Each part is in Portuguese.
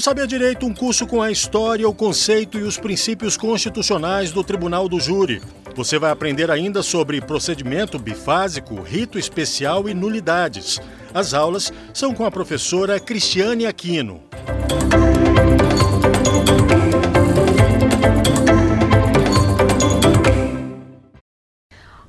O Saber Direito, um curso com a história, o conceito e os princípios constitucionais do Tribunal do Júri. Você vai aprender ainda sobre procedimento bifásico, rito especial e nulidades. As aulas são com a professora Cristiane Aquino.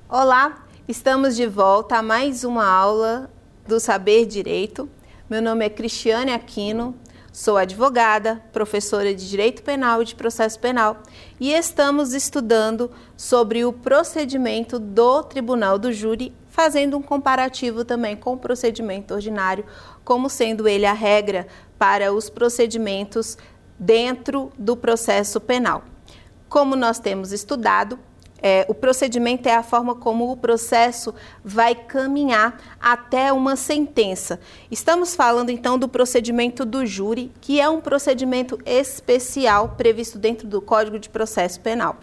Olá, estamos de volta a mais uma aula do Saber Direito. Meu nome é Cristiane Aquino, sou advogada, professora de Direito Penal e de Processo Penal e estamos estudando sobre o procedimento do Tribunal do Júri, fazendo um comparativo também com o procedimento ordinário, como sendo ele a regra para os procedimentos dentro do processo penal. Como nós temos estudado, é, o procedimento é a forma como o processo vai caminhar até uma sentença. Estamos falando então do procedimento do júri, que é um procedimento especial previsto dentro do Código de Processo Penal.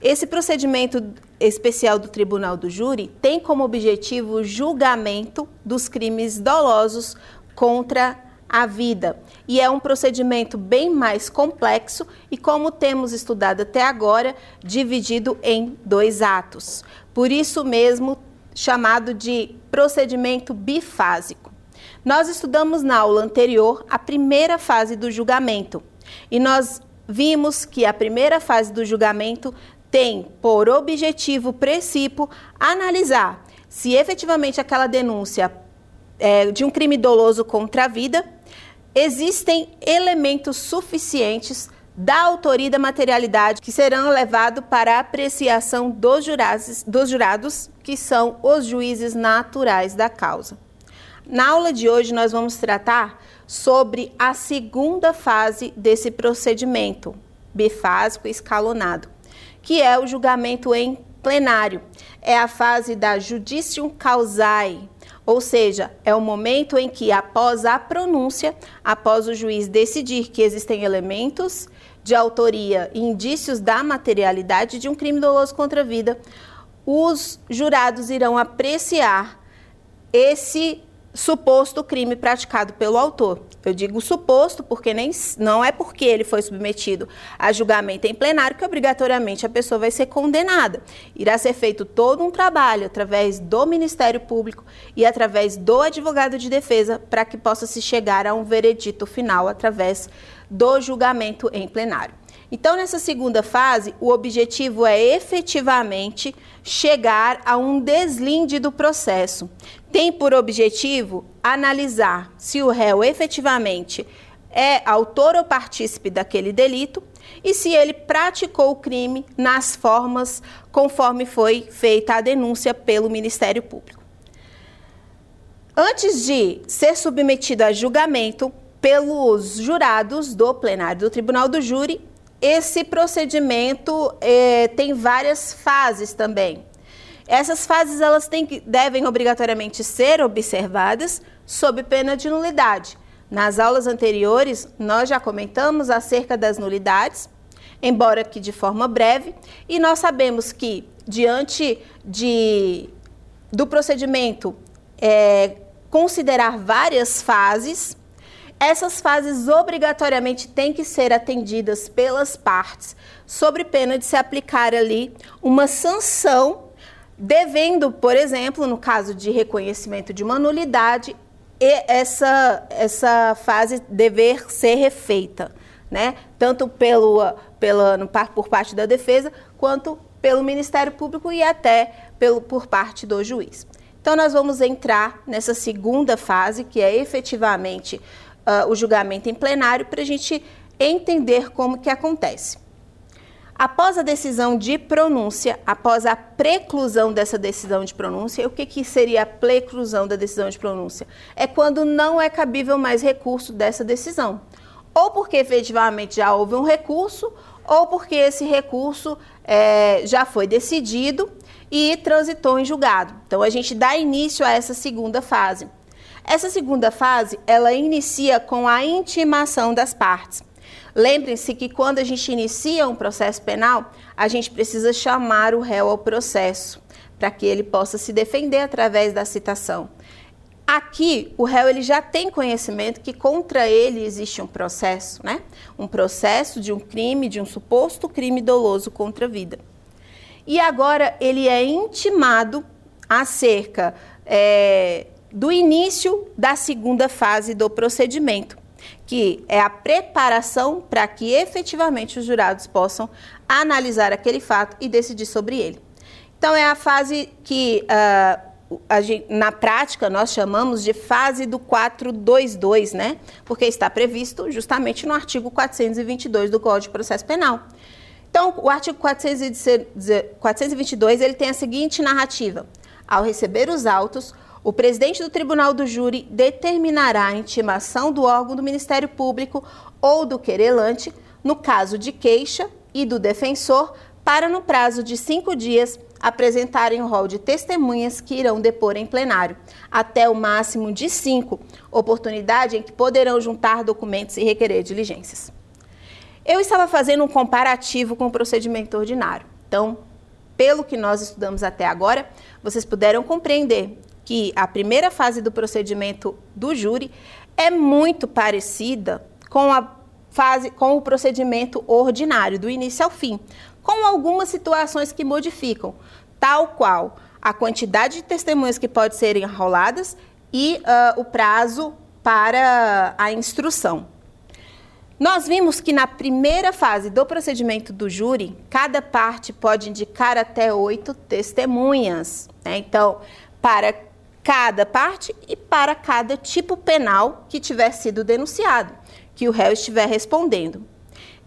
Esse procedimento especial do Tribunal do Júri tem como objetivo o julgamento dos crimes dolosos contra a vida. E é um procedimento bem mais complexo e, como temos estudado até agora, dividido em dois atos. Por isso mesmo, chamado de procedimento bifásico. Nós estudamos na aula anterior a primeira fase do julgamento e nós vimos que a primeira fase do julgamento tem por objetivo princípio analisar se efetivamente aquela denúncia é, de um crime doloso contra a vida existem elementos suficientes da autoria da materialidade que serão levados para apreciação dos jurados, dos jurados, que são os juízes naturais da causa. Na aula de hoje, nós vamos tratar sobre a segunda fase desse procedimento, bifásico escalonado, que é o julgamento em plenário. É a fase da judicium causae, ou seja, é o momento em que, após a pronúncia, após o juiz decidir que existem elementos de autoria e indícios da materialidade de um crime doloso contra a vida, os jurados irão apreciar esse suposto crime praticado pelo autor. Eu digo suposto porque nem, não é porque ele foi submetido a julgamento em plenário que obrigatoriamente a pessoa vai ser condenada. Irá ser feito todo um trabalho através do Ministério Público e através do advogado de defesa para que possa se chegar a um veredito final através do julgamento em plenário. Então, nessa segunda fase, o objetivo é efetivamente chegar a um deslinde do processo. Tem por objetivo analisar se o réu efetivamente é autor ou partícipe daquele delito e se ele praticou o crime nas formas conforme foi feita a denúncia pelo Ministério Público. Antes de ser submetido a julgamento pelos jurados do plenário do Tribunal do Júri, esse procedimento é, tem várias fases também. Essas fases elas têm, devem obrigatoriamente ser observadas sob pena de nulidade. Nas aulas anteriores, nós já comentamos acerca das nulidades, embora que de forma breve, e nós sabemos que, diante de, do procedimento, é, considerar várias fases, essas fases obrigatoriamente têm que ser atendidas pelas partes, sobre pena de se aplicar ali uma sanção, devendo, por exemplo, no caso de reconhecimento de uma nulidade, essa, essa fase dever ser refeita, né? tanto pelo, pela, no, por parte da defesa, quanto pelo Ministério Público e até pelo, por parte do juiz. Então, nós vamos entrar nessa segunda fase, que é efetivamente uh, o julgamento em plenário para a gente entender como que acontece. Após a decisão de pronúncia, após a preclusão dessa decisão de pronúncia, o que, que seria a preclusão da decisão de pronúncia? É quando não é cabível mais recurso dessa decisão. Ou porque efetivamente já houve um recurso, ou porque esse recurso é, já foi decidido e transitou em julgado. Então a gente dá início a essa segunda fase. Essa segunda fase, ela inicia com a intimação das partes. Lembrem-se que quando a gente inicia um processo penal, a gente precisa chamar o réu ao processo, para que ele possa se defender através da citação. Aqui, o réu ele já tem conhecimento que contra ele existe um processo, né? Um processo de um crime, de um suposto crime doloso contra a vida. E agora ele é intimado acerca é, do início da segunda fase do procedimento, que é a preparação para que efetivamente os jurados possam analisar aquele fato e decidir sobre ele. Então, é a fase que, uh, gente, na prática, nós chamamos de fase do 422, né? Porque está previsto justamente no artigo 422 do Código de Processo Penal. Então, o artigo 422 ele tem a seguinte narrativa: ao receber os autos, o presidente do Tribunal do Júri determinará a intimação do órgão do Ministério Público ou do querelante, no caso de queixa, e do defensor, para, no prazo de cinco dias, apresentarem o rol de testemunhas que irão depor em plenário, até o máximo de cinco, oportunidade em que poderão juntar documentos e requerer diligências. Eu estava fazendo um comparativo com o procedimento ordinário. Então, pelo que nós estudamos até agora, vocês puderam compreender que a primeira fase do procedimento do júri é muito parecida com a fase com o procedimento ordinário, do início ao fim, com algumas situações que modificam, tal qual a quantidade de testemunhas que pode serem enroladas e uh, o prazo para a instrução. Nós vimos que na primeira fase do procedimento do júri, cada parte pode indicar até oito testemunhas. Né? Então, para cada parte e para cada tipo penal que tiver sido denunciado, que o réu estiver respondendo.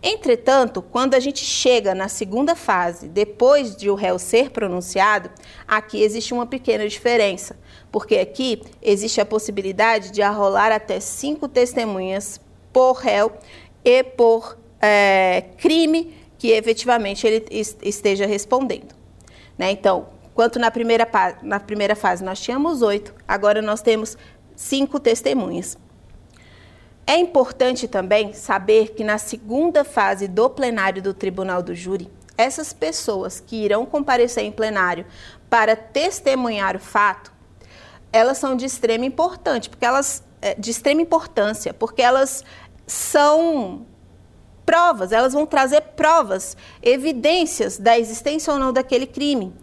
Entretanto, quando a gente chega na segunda fase, depois de o réu ser pronunciado, aqui existe uma pequena diferença, porque aqui existe a possibilidade de arrolar até cinco testemunhas por réu e por é, crime que efetivamente ele esteja respondendo. Né? Então, quanto na primeira, na primeira fase nós tínhamos oito, agora nós temos cinco testemunhas. É importante também saber que na segunda fase do plenário do Tribunal do Júri, essas pessoas que irão comparecer em plenário para testemunhar o fato, elas são de extrema importância, porque elas é, de extrema importância, porque elas são provas, elas vão trazer provas, evidências da existência ou não daquele crime.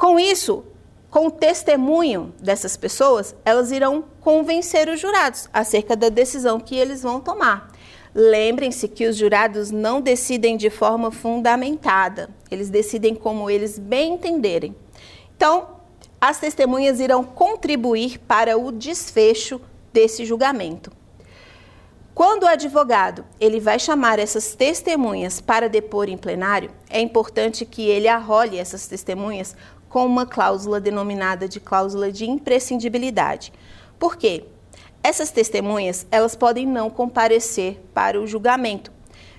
Com isso, com o testemunho dessas pessoas, elas irão convencer os jurados acerca da decisão que eles vão tomar. Lembrem-se que os jurados não decidem de forma fundamentada, eles decidem como eles bem entenderem. Então, as testemunhas irão contribuir para o desfecho desse julgamento. Quando o advogado ele vai chamar essas testemunhas para depor em plenário, é importante que ele arrole essas testemunhas com uma cláusula denominada de cláusula de imprescindibilidade. Por quê? Essas testemunhas, elas podem não comparecer para o julgamento.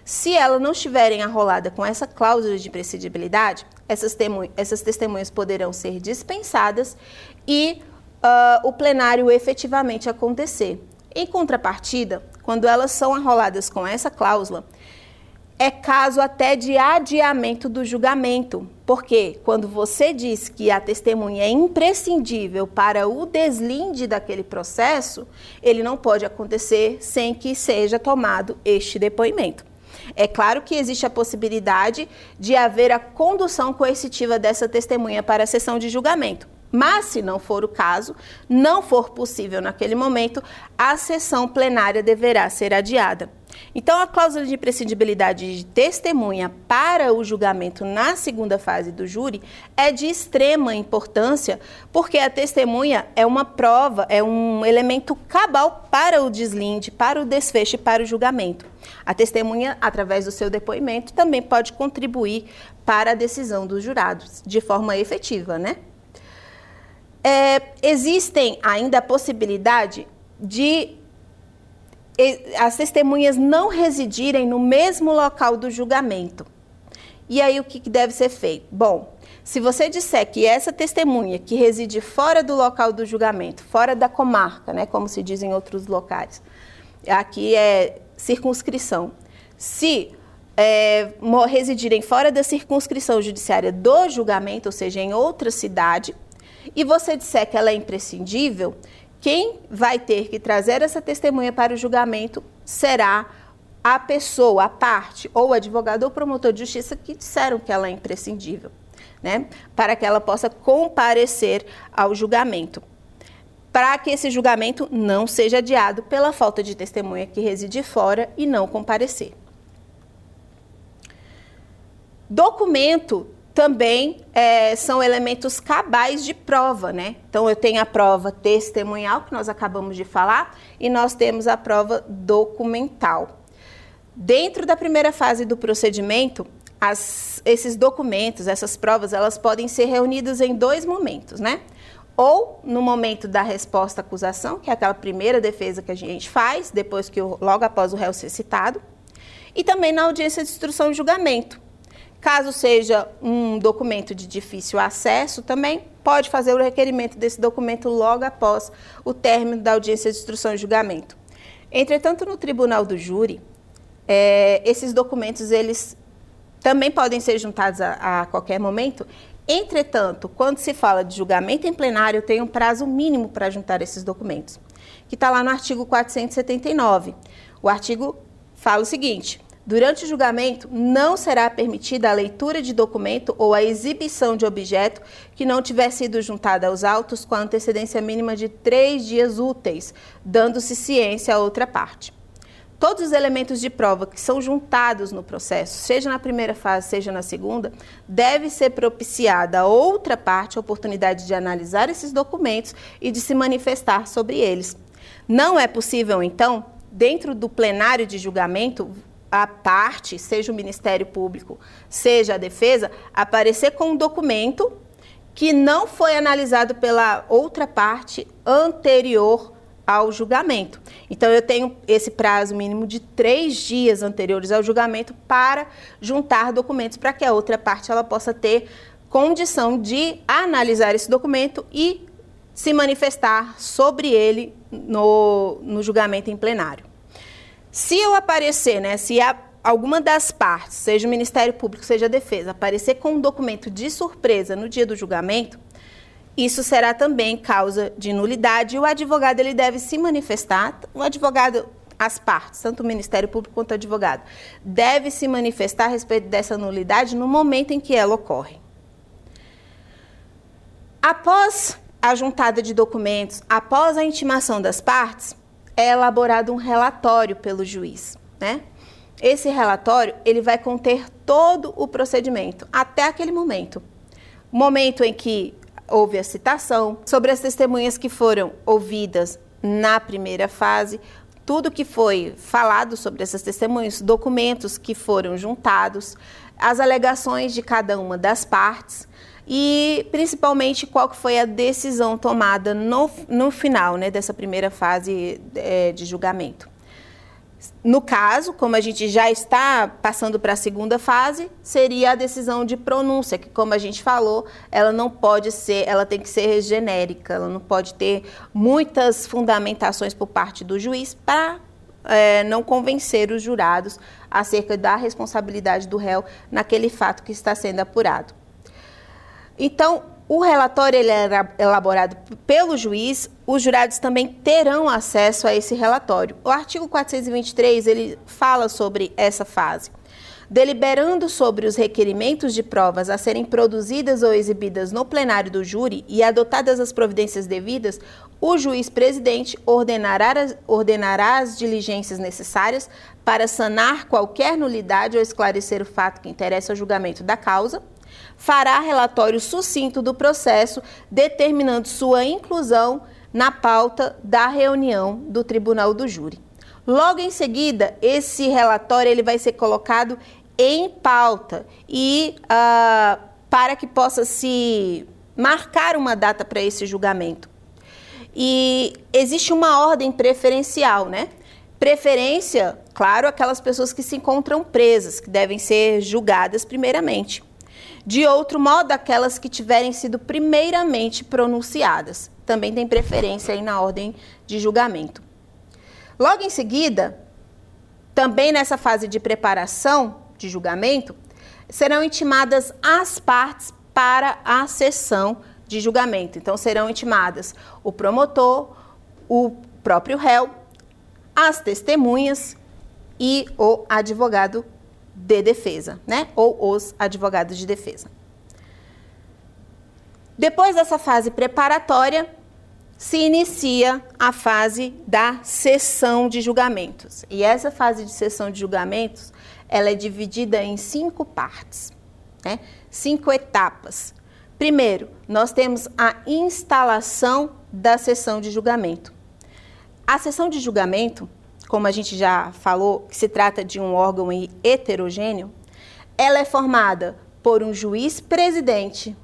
Se ela não estiverem arrolada com essa cláusula de imprescindibilidade, essas, essas testemunhas poderão ser dispensadas e uh, o plenário efetivamente acontecer. Em contrapartida, quando elas são arroladas com essa cláusula, é caso até de adiamento do julgamento, porque quando você diz que a testemunha é imprescindível para o deslinde daquele processo, ele não pode acontecer sem que seja tomado este depoimento. É claro que existe a possibilidade de haver a condução coercitiva dessa testemunha para a sessão de julgamento. Mas, se não for o caso, não for possível naquele momento, a sessão plenária deverá ser adiada. Então, a cláusula de imprescindibilidade de testemunha para o julgamento na segunda fase do júri é de extrema importância, porque a testemunha é uma prova, é um elemento cabal para o deslinde, para o desfecho e para o julgamento. A testemunha, através do seu depoimento, também pode contribuir para a decisão dos jurados, de forma efetiva, né? É, existem ainda a possibilidade de as testemunhas não residirem no mesmo local do julgamento. E aí o que deve ser feito? Bom, se você disser que essa testemunha que reside fora do local do julgamento, fora da comarca, né, como se diz em outros locais, aqui é circunscrição. Se é, residirem fora da circunscrição judiciária do julgamento, ou seja, em outra cidade, e você disser que ela é imprescindível, quem vai ter que trazer essa testemunha para o julgamento será a pessoa, a parte, ou o advogado ou promotor de justiça que disseram que ela é imprescindível, né? Para que ela possa comparecer ao julgamento. Para que esse julgamento não seja adiado pela falta de testemunha que reside fora e não comparecer. Documento também é, são elementos cabais de prova, né? Então, eu tenho a prova testemunhal, que nós acabamos de falar, e nós temos a prova documental. Dentro da primeira fase do procedimento, as, esses documentos, essas provas, elas podem ser reunidas em dois momentos, né? Ou no momento da resposta à acusação, que é aquela primeira defesa que a gente faz, depois que logo após o réu ser citado, e também na audiência de instrução e julgamento. Caso seja um documento de difícil acesso, também pode fazer o requerimento desse documento logo após o término da audiência de instrução e julgamento. Entretanto, no tribunal do júri, é, esses documentos eles também podem ser juntados a, a qualquer momento. Entretanto, quando se fala de julgamento em plenário, tem um prazo mínimo para juntar esses documentos, que está lá no artigo 479. O artigo fala o seguinte: Durante o julgamento, não será permitida a leitura de documento ou a exibição de objeto que não tiver sido juntada aos autos com a antecedência mínima de três dias úteis, dando-se ciência à outra parte. Todos os elementos de prova que são juntados no processo, seja na primeira fase, seja na segunda, deve ser propiciada a outra parte a oportunidade de analisar esses documentos e de se manifestar sobre eles. Não é possível, então, dentro do plenário de julgamento, a parte, seja o Ministério Público, seja a defesa, aparecer com um documento que não foi analisado pela outra parte anterior ao julgamento. Então, eu tenho esse prazo mínimo de três dias anteriores ao julgamento para juntar documentos para que a outra parte ela possa ter condição de analisar esse documento e se manifestar sobre ele no, no julgamento em plenário. Se eu aparecer, né, se a, alguma das partes, seja o Ministério Público, seja a Defesa, aparecer com um documento de surpresa no dia do julgamento, isso será também causa de nulidade e o advogado ele deve se manifestar, o advogado, as partes, tanto o Ministério Público quanto o advogado, deve se manifestar a respeito dessa nulidade no momento em que ela ocorre. Após a juntada de documentos, após a intimação das partes, é elaborado um relatório pelo juiz, né? Esse relatório, ele vai conter todo o procedimento até aquele momento. Momento em que houve a citação, sobre as testemunhas que foram ouvidas na primeira fase, tudo que foi falado sobre essas testemunhas, documentos que foram juntados, as alegações de cada uma das partes e principalmente qual que foi a decisão tomada no, no final né, dessa primeira fase é, de julgamento. No caso, como a gente já está passando para a segunda fase, seria a decisão de pronúncia, que como a gente falou, ela não pode ser, ela tem que ser genérica, ela não pode ter muitas fundamentações por parte do juiz para é, não convencer os jurados acerca da responsabilidade do réu naquele fato que está sendo apurado. Então, o relatório ele é elaborado pelo juiz, os jurados também terão acesso a esse relatório. O artigo 423 ele fala sobre essa fase. Deliberando sobre os requerimentos de provas a serem produzidas ou exibidas no plenário do júri e adotadas as providências devidas, o juiz presidente ordenará, ordenará as diligências necessárias para sanar qualquer nulidade ou esclarecer o fato que interessa ao julgamento da causa fará relatório sucinto do processo, determinando sua inclusão na pauta da reunião do Tribunal do Júri. Logo em seguida, esse relatório ele vai ser colocado em pauta e uh, para que possa se marcar uma data para esse julgamento. E existe uma ordem preferencial, né? Preferência, claro, aquelas pessoas que se encontram presas, que devem ser julgadas primeiramente. De outro modo, aquelas que tiverem sido primeiramente pronunciadas. Também tem preferência aí na ordem de julgamento. Logo em seguida, também nessa fase de preparação de julgamento, serão intimadas as partes para a sessão de julgamento. Então, serão intimadas o promotor, o próprio réu, as testemunhas e o advogado de defesa, né? Ou os advogados de defesa. Depois dessa fase preparatória, se inicia a fase da sessão de julgamentos. E essa fase de sessão de julgamentos, ela é dividida em cinco partes, né? cinco etapas. Primeiro, nós temos a instalação da sessão de julgamento. A sessão de julgamento, como a gente já falou, que se trata de um órgão heterogêneo, ela é formada por um juiz presidente,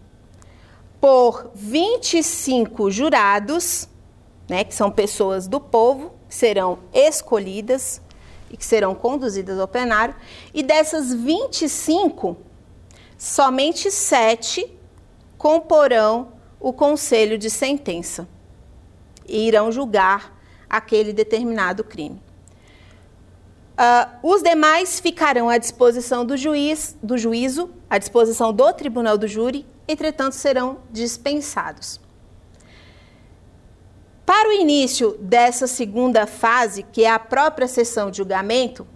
por 25 jurados, né, que são pessoas do povo, que serão escolhidas e que serão conduzidas ao plenário, e dessas 25, somente sete comporão o conselho de sentença e irão julgar aquele determinado crime. Uh, os demais ficarão à disposição do juiz, do juízo, à disposição do tribunal do júri, entretanto serão dispensados. Para o início dessa segunda fase, que é a própria sessão de julgamento,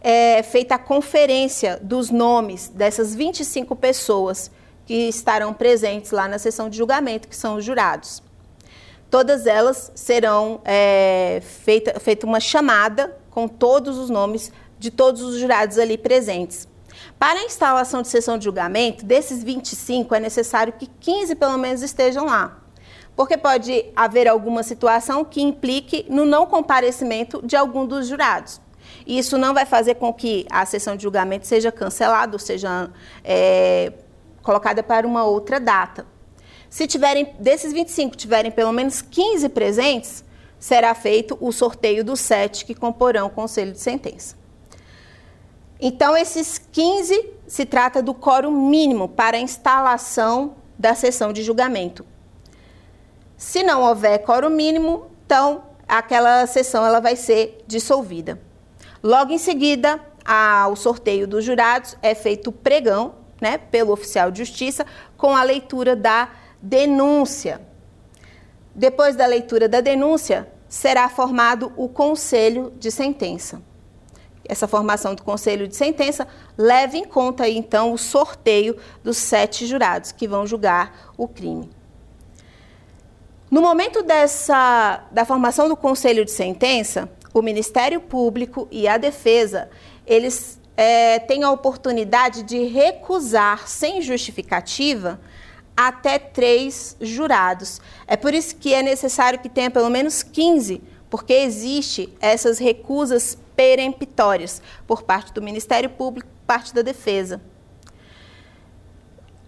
é feita a conferência dos nomes dessas 25 pessoas que estarão presentes lá na sessão de julgamento, que são os jurados. Todas elas serão é, feita, feita uma chamada com todos os nomes de todos os jurados ali presentes. Para a instalação de sessão de julgamento, desses 25, é necessário que 15 pelo menos estejam lá. Porque pode haver alguma situação que implique no não comparecimento de algum dos jurados. E isso não vai fazer com que a sessão de julgamento seja cancelada, ou seja é, colocada para uma outra data. Se tiverem, desses 25, tiverem pelo menos 15 presentes, será feito o sorteio dos sete que comporão o conselho de sentença. Então, esses 15 se trata do quórum mínimo para a instalação da sessão de julgamento. Se não houver quórum mínimo, então aquela sessão ela vai ser dissolvida. Logo em seguida, ao sorteio dos jurados, é feito o pregão, né, pelo oficial de justiça, com a leitura da denúncia. Depois da leitura da denúncia, será formado o conselho de sentença. Essa formação do conselho de sentença leva em conta, então, o sorteio dos sete jurados que vão julgar o crime. No momento dessa, da formação do conselho de sentença, o Ministério Público e a Defesa, eles é, têm a oportunidade de recusar, sem justificativa, até três jurados. É por isso que é necessário que tenha pelo menos 15, porque existe essas recusas peremptórias por parte do Ministério Público, parte da Defesa.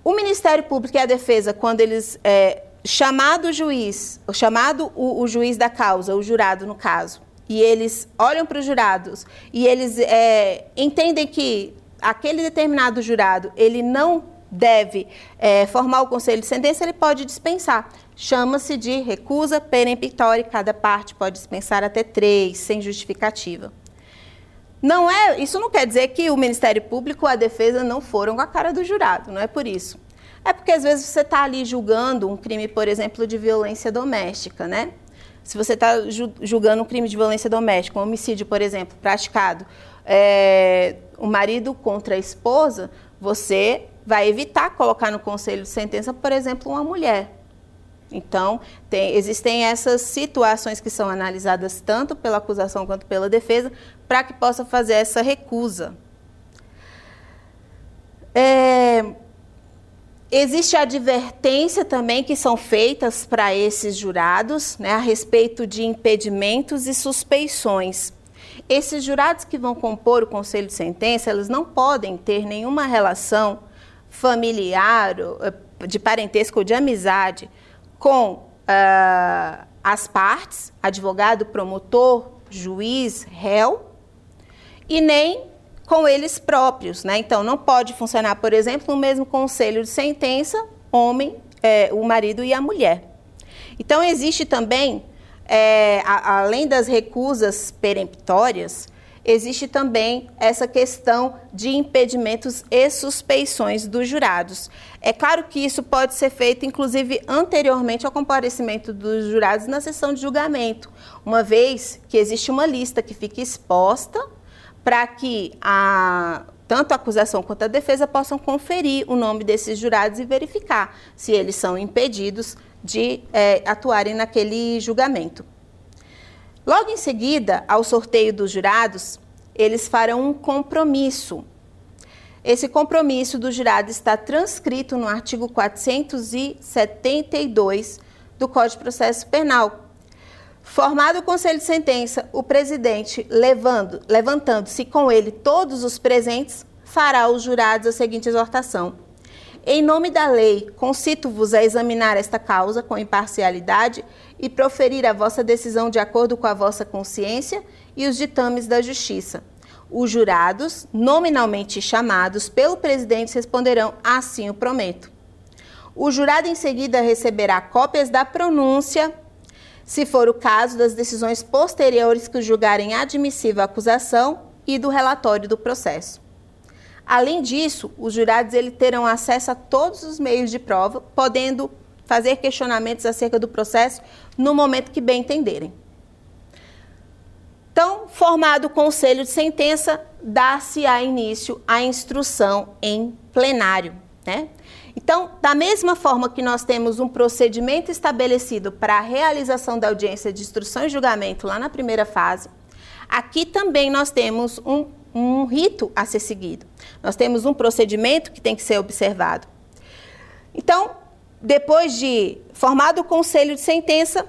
O Ministério Público e a Defesa, quando eles é, chamado o juiz, chamado o, o, juiz da causa, o jurado no caso, e eles olham para os jurados e eles é, entendem que aquele determinado jurado ele não deve é, formar o conselho de sentença, ele pode dispensar. Chama-se de recusa peremptória, cada parte pode dispensar até três, sem justificativa. Não é, isso não quer dizer que o Ministério Público ou a defesa não foram com a cara do jurado, não é por isso. É porque às vezes você está ali julgando um crime, por exemplo, de violência doméstica, né? Se você está julgando um crime de violência doméstica, um homicídio, por exemplo, praticado, é, o marido contra a esposa, você vai evitar colocar no conselho de sentença, por exemplo, uma mulher. Então, tem, existem essas situações que são analisadas tanto pela acusação quanto pela defesa, para que possa fazer essa recusa. É, existe advertência também que são feitas para esses jurados né, a respeito de impedimentos e suspeições. Esses jurados que vão compor o conselho de sentença, eles não podem ter nenhuma relação familiar, eh, de parentesco ou de amizade com uh, as partes, advogado, promotor, juiz, réu, e nem com eles próprios. Né? Então, não pode funcionar, por exemplo, no mesmo conselho de sentença, homem, é, o marido e a mulher. Então, existe também, a, além das recusas peremptórias, existe também essa questão de impedimentos e suspeições dos jurados. É claro que isso pode ser feito, inclusive, anteriormente ao comparecimento dos jurados na sessão de julgamento, uma vez que existe uma lista que fica exposta para que a, tanto a acusação quanto a defesa possam conferir o nome desses jurados e verificar se eles são impedidos de é, atuarem naquele julgamento. Logo em seguida, ao sorteio dos jurados, eles farão um compromisso. Esse compromisso do jurado está transcrito no artigo 472 do Código de Processo Penal. Formado o conselho de sentença, o presidente, levantando-se com ele todos os presentes, fará aos jurados a seguinte exortação: Em nome da lei, concito-vos a examinar esta causa com imparcialidade e proferir a vossa decisão de acordo com a vossa consciência e os ditames da justiça. Os jurados, nominalmente chamados pelo presidente, responderão: Assim o prometo. O jurado em seguida receberá cópias da pronúncia, se for o caso, das decisões posteriores que julgarem admissível a acusação e do relatório do processo. Além disso, os jurados eles terão acesso a todos os meios de prova, podendo fazer questionamentos acerca do processo no momento que bem entenderem. Então, formado o conselho de sentença, dá-se-á início à instrução em plenário. Né? Então, da mesma forma que nós temos um procedimento estabelecido para a realização da audiência de instrução e julgamento lá na primeira fase, aqui também nós temos um, um rito a ser seguido. Nós temos um procedimento que tem que ser observado. Então, depois de formado o conselho de sentença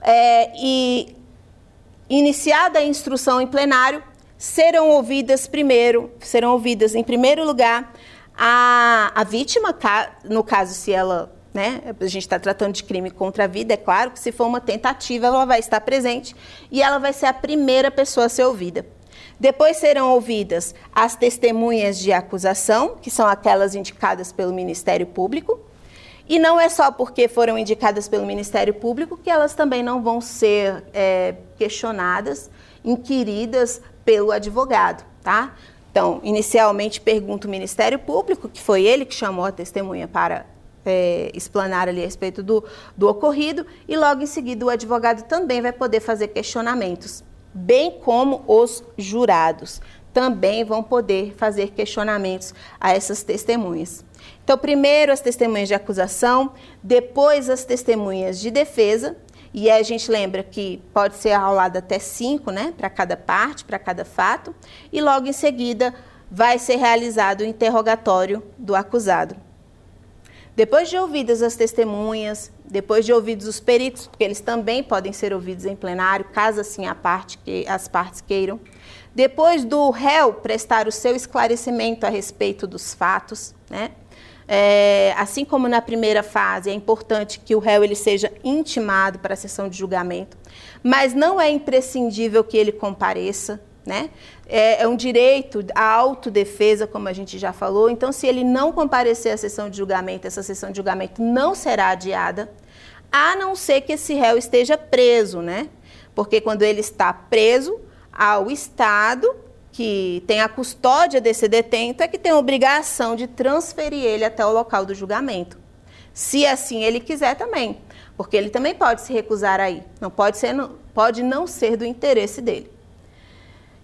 é, e iniciada a instrução em plenário, serão ouvidas primeiro, serão ouvidas em primeiro lugar a, a vítima, no caso se ela, né, a gente está tratando de crime contra a vida, é claro que se for uma tentativa ela vai estar presente e ela vai ser a primeira pessoa a ser ouvida. Depois serão ouvidas as testemunhas de acusação, que são aquelas indicadas pelo Ministério Público, e não é só porque foram indicadas pelo Ministério Público que elas também não vão ser é, questionadas, inquiridas pelo advogado, tá? Então, inicialmente pergunta o Ministério Público, que foi ele que chamou a testemunha para é, explanar ali a respeito do, do ocorrido, e logo em seguida o advogado também vai poder fazer questionamentos, bem como os jurados também vão poder fazer questionamentos a essas testemunhas. Então, primeiro as testemunhas de acusação, depois as testemunhas de defesa, e a gente lembra que pode ser arrolado até cinco, né, para cada parte, para cada fato, e logo em seguida vai ser realizado o interrogatório do acusado. Depois de ouvidas as testemunhas, depois de ouvidos os peritos, porque eles também podem ser ouvidos em plenário, caso assim a parte que, as partes queiram. Depois do réu prestar o seu esclarecimento a respeito dos fatos, né? É, assim como na primeira fase, é importante que o réu ele seja intimado para a sessão de julgamento, mas não é imprescindível que ele compareça. Né? É, é um direito à autodefesa, como a gente já falou. Então, se ele não comparecer à sessão de julgamento, essa sessão de julgamento não será adiada, a não ser que esse réu esteja preso, né? Porque quando ele está preso, ao Estado que tem a custódia desse detento é que tem a obrigação de transferir ele até o local do julgamento. Se assim ele quiser também, porque ele também pode se recusar aí. Não pode ser, pode não ser do interesse dele.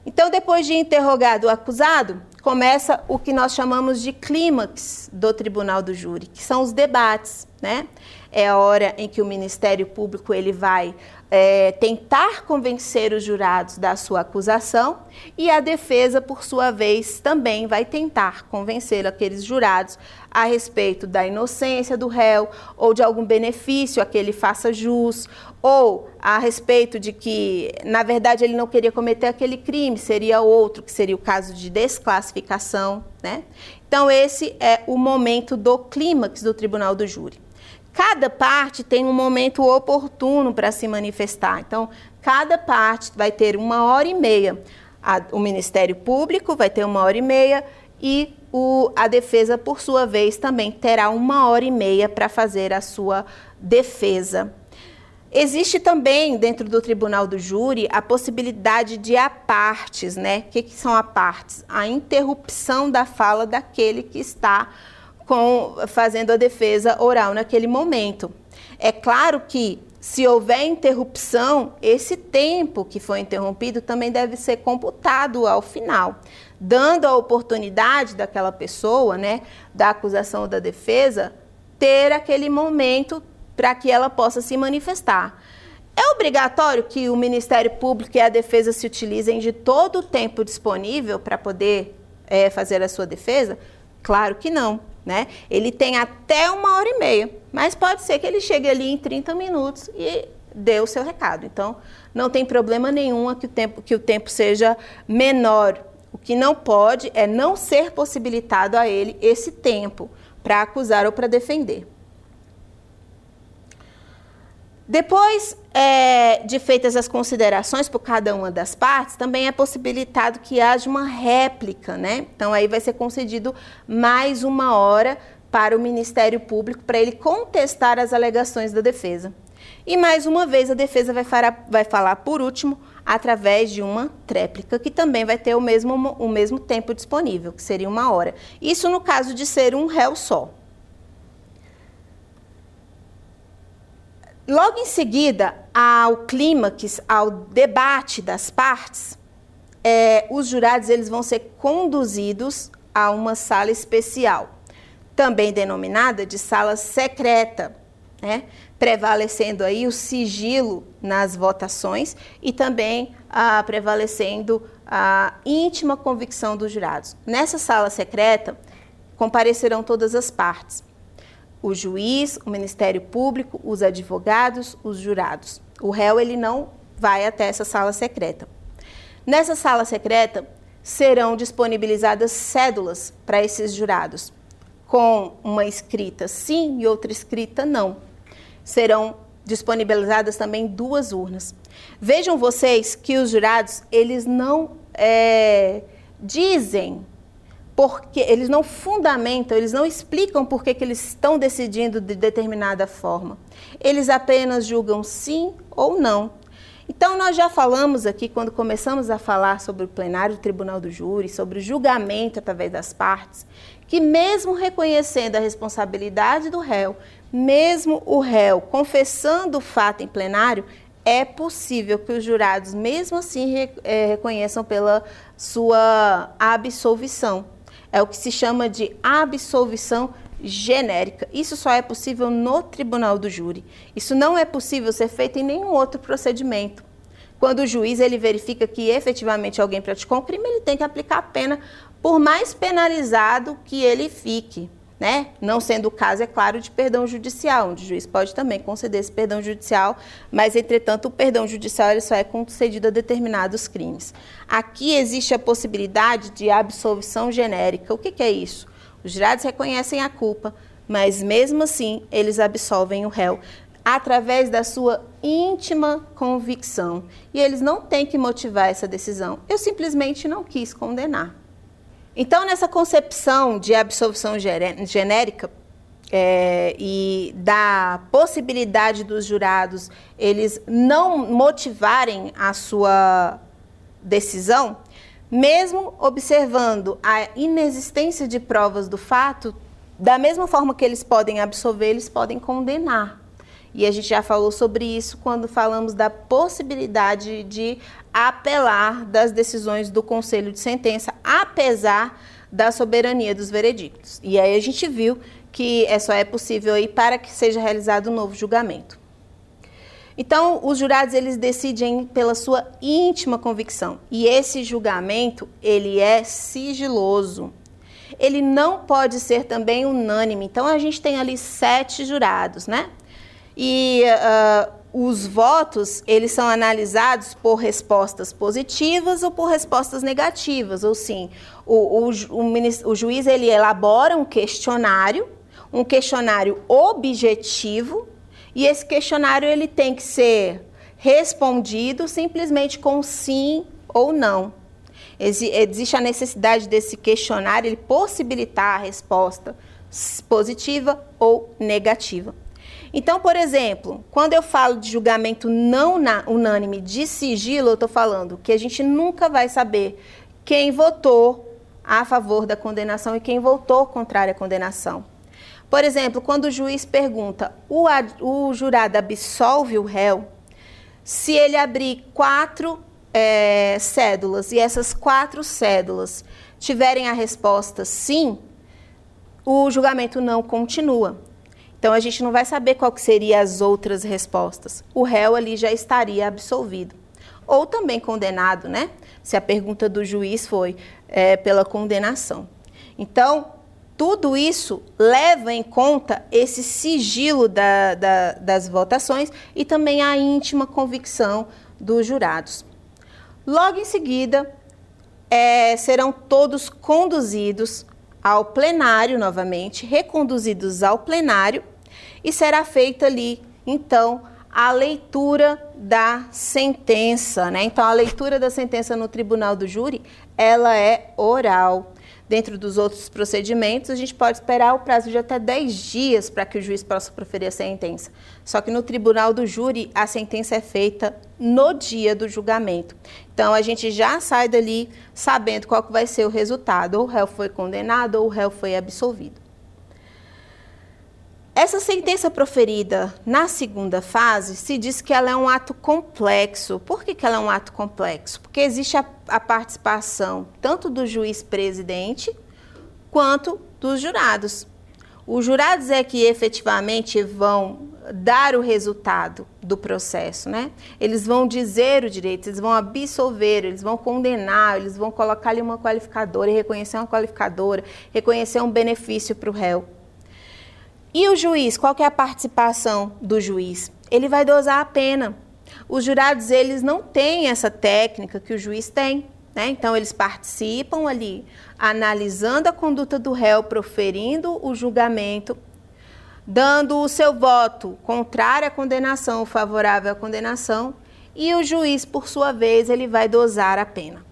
Então, depois de interrogado o acusado, começa o que nós chamamos de clímax do tribunal do júri, que são os debates, né? É a hora em que o Ministério Público ele vai é, tentar convencer os jurados da sua acusação e a defesa, por sua vez, também vai tentar convencer aqueles jurados a respeito da inocência do réu ou de algum benefício a que ele faça jus ou a respeito de que, na verdade, ele não queria cometer aquele crime, seria outro, que seria o caso de desclassificação, né? Então, esse é o momento do clímax do tribunal do júri. Cada parte tem um momento oportuno para se manifestar. Então, cada parte vai ter uma hora e meia. A, o Ministério Público vai ter uma hora e meia e o, a defesa, por sua vez, também terá uma hora e meia para fazer a sua defesa. Existe também, dentro do tribunal do júri, a possibilidade de apartes, né? O que, que são apartes? A interrupção da fala daquele que está com, fazendo a defesa oral naquele momento. É claro que, se houver interrupção, esse tempo que foi interrompido também deve ser computado ao final, dando a oportunidade daquela pessoa, né, da acusação ou da defesa, ter aquele momento para que ela possa se manifestar. É obrigatório que o Ministério Público e a defesa se utilizem de todo o tempo disponível para poder é, fazer a sua defesa? Claro que não. Né? Ele tem até uma hora e meia, mas pode ser que ele chegue ali em 30 minutos e dê o seu recado. Então, não tem problema nenhum que o tempo, que o tempo seja menor. O que não pode é não ser possibilitado a ele esse tempo para acusar ou para defender. Depois é, de feitas as considerações por cada uma das partes, também é possibilitado que haja uma réplica, né? Então aí vai ser concedido mais uma hora para o Ministério Público para ele contestar as alegações da defesa. E mais uma vez a defesa vai falar, vai falar por último através de uma tréplica, que também vai ter o mesmo, o mesmo tempo disponível, que seria uma hora. Isso no caso de ser um réu só. Logo em seguida, ao clímax, ao debate das partes, é, os jurados eles vão ser conduzidos a uma sala especial, também denominada de sala secreta, né? prevalecendo aí o sigilo nas votações e também ah, prevalecendo a íntima convicção dos jurados. Nessa sala secreta comparecerão todas as partes o juiz, o Ministério Público, os advogados, os jurados. O réu ele não vai até essa sala secreta. Nessa sala secreta serão disponibilizadas cédulas para esses jurados, com uma escrita sim e outra escrita não. Serão disponibilizadas também duas urnas. Vejam vocês que os jurados eles não é, dizem porque eles não fundamentam, eles não explicam por que, eles estão decidindo de determinada forma. Eles apenas julgam sim ou não. Então, nós já falamos aqui, quando começamos a falar sobre o plenário do Tribunal do Júri, sobre o julgamento através das partes, que mesmo reconhecendo a responsabilidade do réu, mesmo o réu confessando o fato em plenário, é possível que os jurados, mesmo assim, eh, reconheçam pela sua absolvição. É o que se chama de absolvição genérica. Isso só é possível no tribunal do júri. Isso não é possível ser feito em nenhum outro procedimento. Quando o juiz ele verifica que efetivamente alguém praticou um crime, ele tem que aplicar a pena, por mais penalizado que ele fique né? Não sendo o caso, é claro, de perdão judicial, onde o juiz pode também conceder esse perdão judicial, mas, entretanto, o perdão judicial ele só é concedido a determinados crimes. Aqui existe a possibilidade de absolvição genérica. O que, que é isso? Os jurados reconhecem a culpa, mas, mesmo assim, eles absolvem o réu através da sua íntima convicção. E eles não têm que motivar essa decisão. Eu simplesmente não quis condenar. Então, nessa concepção de absolvição genérica é, e da possibilidade dos jurados eles não motivarem a sua decisão, mesmo observando a inexistência de provas do fato, da mesma forma que eles podem absolver, eles podem condenar. E a gente já falou sobre isso quando falamos da possibilidade de apelar das decisões do Conselho de Sentença, apesar da soberania dos veredictos. E aí a gente viu que é só é possível aí para que seja realizado um novo julgamento. Então, os jurados eles decidem pela sua íntima convicção. E esse julgamento, ele é sigiloso. Ele não pode ser também unânime. Então, a gente tem ali sete jurados, né? E uh, os votos, eles são analisados por respostas positivas ou por respostas negativas. Ou sim, o, o, o, o juiz ele elabora um questionário, um questionário objetivo, e esse questionário ele tem que ser respondido simplesmente com sim ou não. Existe a necessidade desse questionário ele possibilitar a resposta positiva ou negativa. Então, por exemplo, quando eu falo de julgamento não unânime de sigilo, eu estou falando que a gente nunca vai saber quem votou a favor da condenação e quem votou contrário à condenação. Por exemplo, quando o juiz pergunta, o, o jurado absolve o réu, se ele abrir quatro é, cédulas e essas quatro cédulas tiverem a resposta sim, o julgamento não continua. Então a gente não vai saber qual que seriam as outras respostas. O réu ali já estaria absolvido. Ou também condenado, né? Se a pergunta do juiz foi é, pela condenação. Então, tudo isso leva em conta esse sigilo da, da, das votações e também a íntima convicção dos jurados. Logo em seguida, é, serão todos conduzidos ao plenário novamente, reconduzidos ao plenário e será feita ali, então, a leitura da sentença, né? Então, a leitura da sentença no tribunal do júri, ela é oral. Dentro dos outros procedimentos, a gente pode esperar o prazo de até 10 dias para que o juiz possa proferir a sentença. Só que no tribunal do júri, a sentença é feita no dia do julgamento. Então, a gente já sai dali sabendo qual vai ser o resultado. Ou o réu foi condenado ou o réu foi absolvido. Essa sentença proferida na segunda fase se diz que ela é um ato complexo. Por que, que ela é um ato complexo? Porque existe a, a participação tanto do juiz presidente quanto dos jurados. Os jurados é que efetivamente vão dar o resultado do processo, né? Eles vão dizer o direito, eles vão absolver, eles vão condenar, eles vão colocar ali uma qualificadora reconhecer uma qualificadora, reconhecer um benefício para o réu. E o juiz, qual que é a participação do juiz? Ele vai dosar a pena. Os jurados, eles não têm essa técnica que o juiz tem. Né? Então, eles participam ali, analisando a conduta do réu, proferindo o julgamento, dando o seu voto contrário à condenação ou favorável à condenação, e o juiz, por sua vez, ele vai dosar a pena.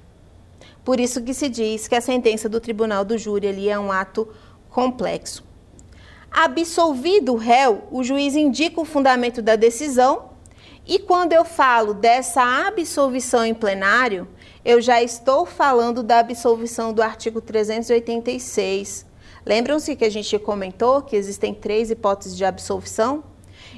Por isso que se diz que a sentença do tribunal do júri ali é um ato complexo. Absolvido o réu, o juiz indica o fundamento da decisão. E quando eu falo dessa absolvição em plenário, eu já estou falando da absolvição do artigo 386. Lembram-se que a gente comentou que existem três hipóteses de absolvição?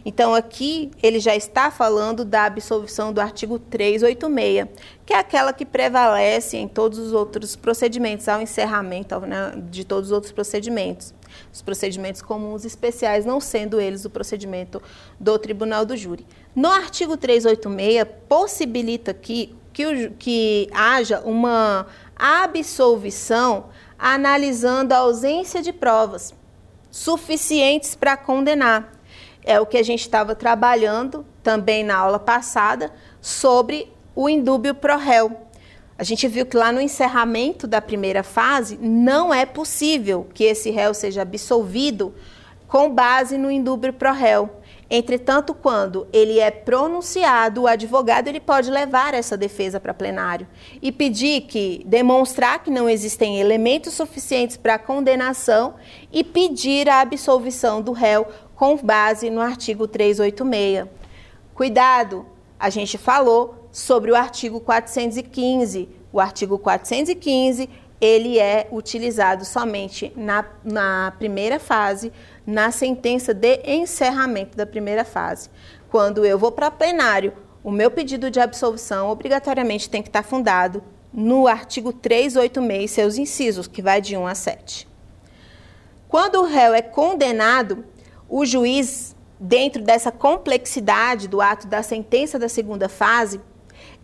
Então, aqui ele já está falando da absolvição do artigo 386, que é aquela que prevalece em todos os outros procedimentos, ao encerramento né, de todos os outros procedimentos. Os procedimentos comuns especiais, não sendo eles o procedimento do Tribunal do Júri. No artigo 386, possibilita que, que, que haja uma absolvição analisando a ausência de provas suficientes para condenar é o que a gente estava trabalhando também na aula passada sobre o indúbio pro réu. A gente viu que lá no encerramento da primeira fase não é possível que esse réu seja absolvido com base no indúbio pro réu. Entretanto, quando ele é pronunciado, o advogado ele pode levar essa defesa para plenário e pedir que demonstrar que não existem elementos suficientes para condenação e pedir a absolvição do réu com base no artigo 386. Cuidado, a gente falou sobre o artigo 415. O artigo 415 ele é utilizado somente na, na primeira fase, na sentença de encerramento da primeira fase. Quando eu vou para plenário, o meu pedido de absolvição obrigatoriamente tem que estar fundado no artigo 386, seus incisos, que vai de 1 a 7. Quando o réu é condenado, o juiz, dentro dessa complexidade do ato da sentença da segunda fase,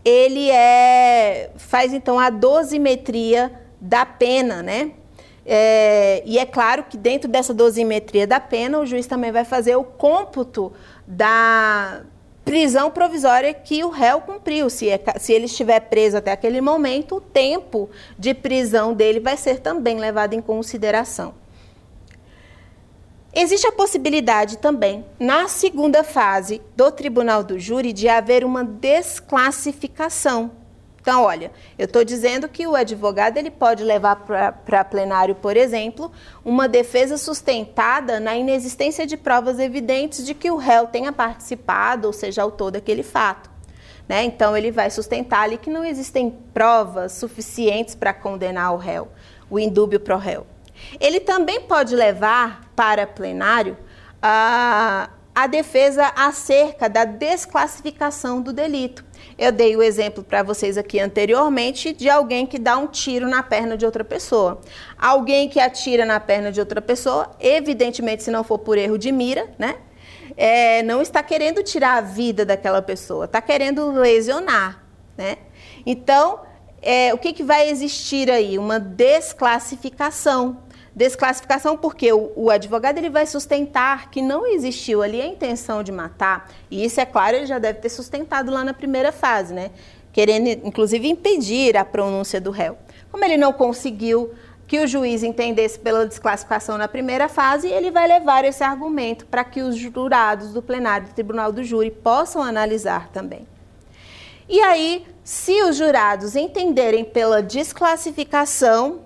ele é, faz então a dosimetria da pena, né? É, e é claro que dentro dessa dosimetria da pena, o juiz também vai fazer o cômputo da prisão provisória que o réu cumpriu. Se, é, se ele estiver preso até aquele momento, o tempo de prisão dele vai ser também levado em consideração. Existe a possibilidade também, na segunda fase do tribunal do júri, de haver uma desclassificação. Então, olha, eu estou dizendo que o advogado ele pode levar para plenário, por exemplo, uma defesa sustentada na inexistência de provas evidentes de que o réu tenha participado, ou seja, autor daquele fato. Né? Então, ele vai sustentar ali que não existem provas suficientes para condenar o réu, o indúbio pro réu. Ele também pode levar para plenário a, a defesa acerca da desclassificação do delito. Eu dei o exemplo para vocês aqui anteriormente de alguém que dá um tiro na perna de outra pessoa. Alguém que atira na perna de outra pessoa, evidentemente, se não for por erro de mira, né? É, não está querendo tirar a vida daquela pessoa, está querendo lesionar, né? Então, é, o que, que vai existir aí? Uma desclassificação Desclassificação porque o, o, advogado ele vai sustentar que não existiu ali a intenção de matar, e isso é claro, ele já deve ter sustentado lá na primeira fase, né? Querendo inclusive impedir a pronúncia do réu. Como ele não conseguiu que o juiz entendesse pela desclassificação na primeira fase, ele vai levar esse argumento para que os jurados do plenário do Tribunal do Júri possam analisar também. E aí, se os jurados entenderem pela desclassificação,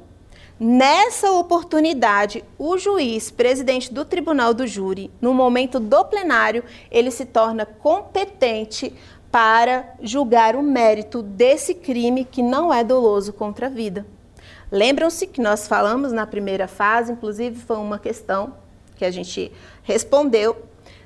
Nessa oportunidade, o juiz, presidente do tribunal do júri, no momento do plenário, ele se torna competente para julgar o mérito desse crime que não é doloso contra a vida. Lembram-se que nós falamos na primeira fase, inclusive foi uma questão que a gente respondeu,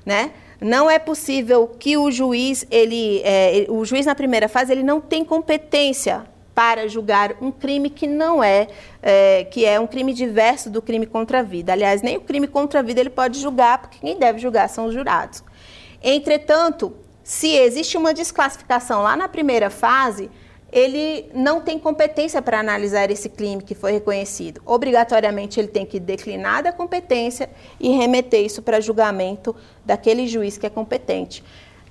né? Não é possível que o juiz, ele, é, o juiz na primeira fase, ele não tem competência para julgar um crime que não é, é, que é um crime diverso do crime contra a vida. Aliás, nem o crime contra a vida ele pode julgar, porque quem deve julgar são os jurados. Entretanto, se existe uma desclassificação lá na primeira fase, ele não tem competência para analisar esse crime que foi reconhecido. Obrigatoriamente, ele tem que declinar da competência e remeter isso para julgamento daquele juiz que é competente.